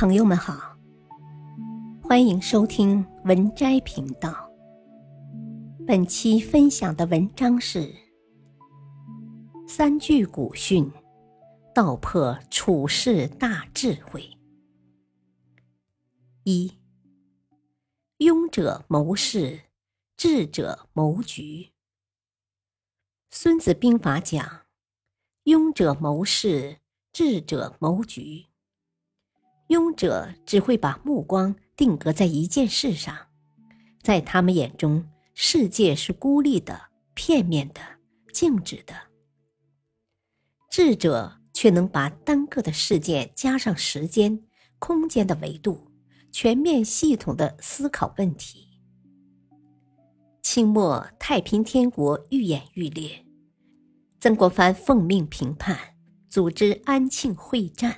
朋友们好，欢迎收听文摘频道。本期分享的文章是三句古训，道破处世大智慧。一，庸者谋事，智者谋局。孙子兵法讲：庸者谋事，智者谋局。庸者只会把目光定格在一件事上，在他们眼中，世界是孤立的、片面的、静止的。智者却能把单个的事件加上时间、空间的维度，全面系统的思考问题。清末太平天国愈演愈烈，曾国藩奉命平叛，组织安庆会战。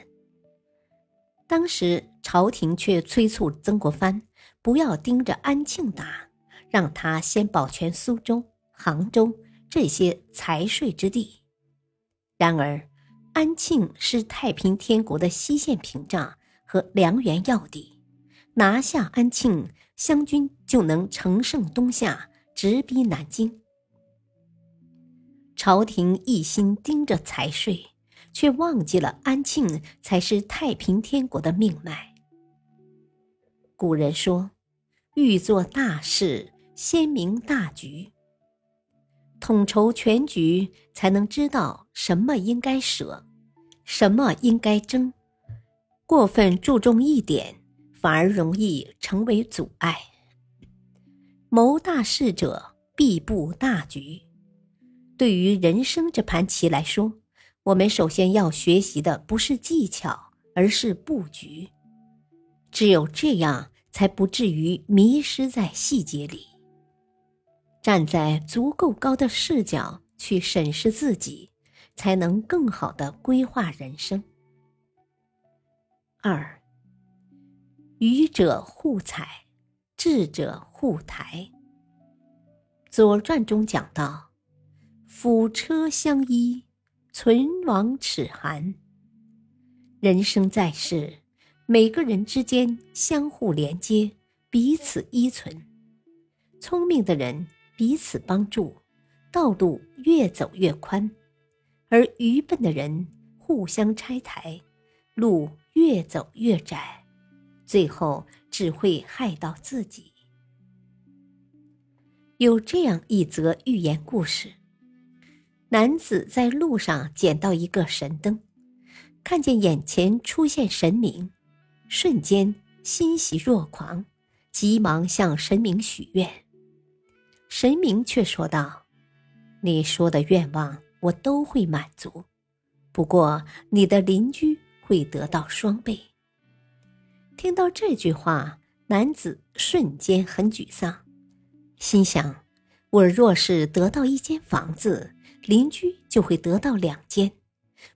当时朝廷却催促曾国藩不要盯着安庆打，让他先保全苏州、杭州这些财税之地。然而，安庆是太平天国的西线屏障和粮源要地，拿下安庆，湘军就能乘胜东下，直逼南京。朝廷一心盯着财税。却忘记了安庆才是太平天国的命脉。古人说：“欲做大事，先明大局。统筹全局，才能知道什么应该舍，什么应该争。过分注重一点，反而容易成为阻碍。谋大事者，必布大局。对于人生这盘棋来说。”我们首先要学习的不是技巧，而是布局。只有这样，才不至于迷失在细节里。站在足够高的视角去审视自己，才能更好的规划人生。二，愚者互财，智者互抬。《左传》中讲到：“辅车相依。”存亡齿寒。人生在世，每个人之间相互连接，彼此依存。聪明的人彼此帮助，道路越走越宽；而愚笨的人互相拆台，路越走越窄，最后只会害到自己。有这样一则寓言故事。男子在路上捡到一个神灯，看见眼前出现神明，瞬间欣喜若狂，急忙向神明许愿。神明却说道：“你说的愿望我都会满足，不过你的邻居会得到双倍。”听到这句话，男子瞬间很沮丧，心想：“我若是得到一间房子。”邻居就会得到两间，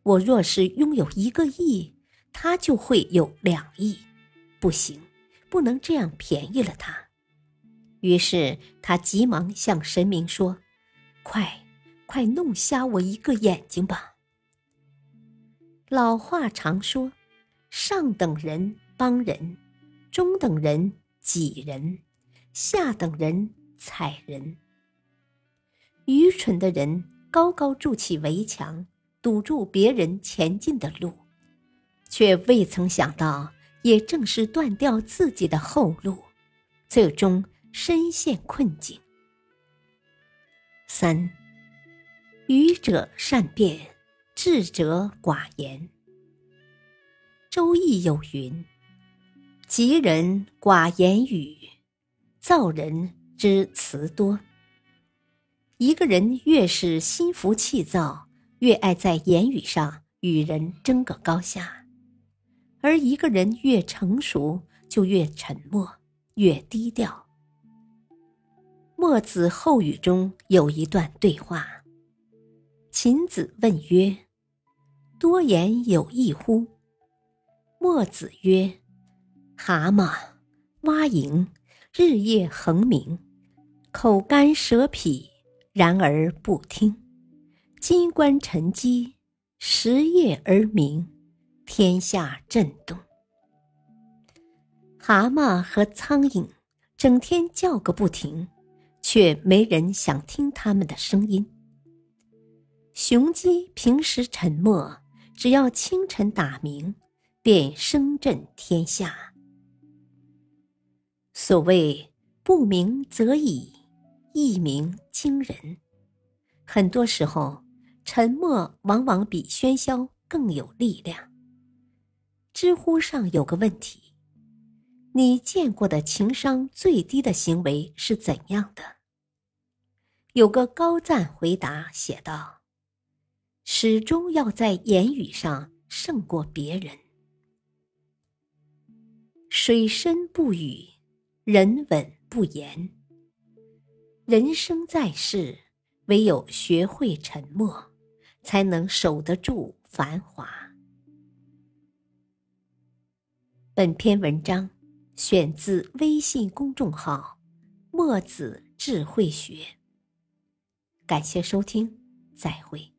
我若是拥有一个亿，他就会有两亿，不行，不能这样便宜了他。于是他急忙向神明说：“快，快弄瞎我一个眼睛吧！”老话常说：“上等人帮人，中等人挤人，下等人踩人。”愚蠢的人。高高筑起围墙，堵住别人前进的路，却未曾想到，也正是断掉自己的后路，最终深陷困境。三，愚者善辩，智者寡言。周易有云：“吉人寡言语，造人之词多。”一个人越是心浮气躁，越爱在言语上与人争个高下；而一个人越成熟，就越沉默，越低调。墨子后语中有一段对话：秦子问曰：“多言有益乎？”墨子曰：“蛤蟆、蛙蝇，日夜恒鸣，口干舌痞。”然而不听，金棺沉积，时夜而鸣，天下震动。蛤蟆和苍蝇整天叫个不停，却没人想听它们的声音。雄鸡平时沉默，只要清晨打鸣，便声震天下。所谓“不鸣则已，一鸣惊人”，很多时候，沉默往往比喧嚣更有力量。知乎上有个问题：你见过的情商最低的行为是怎样的？有个高赞回答写道：“始终要在言语上胜过别人。水深不语，人稳不言。人生在世，唯有学会沉默，才能守得住繁华。”本篇文章选自微信公众号“墨子智慧学”。感谢收听，再会。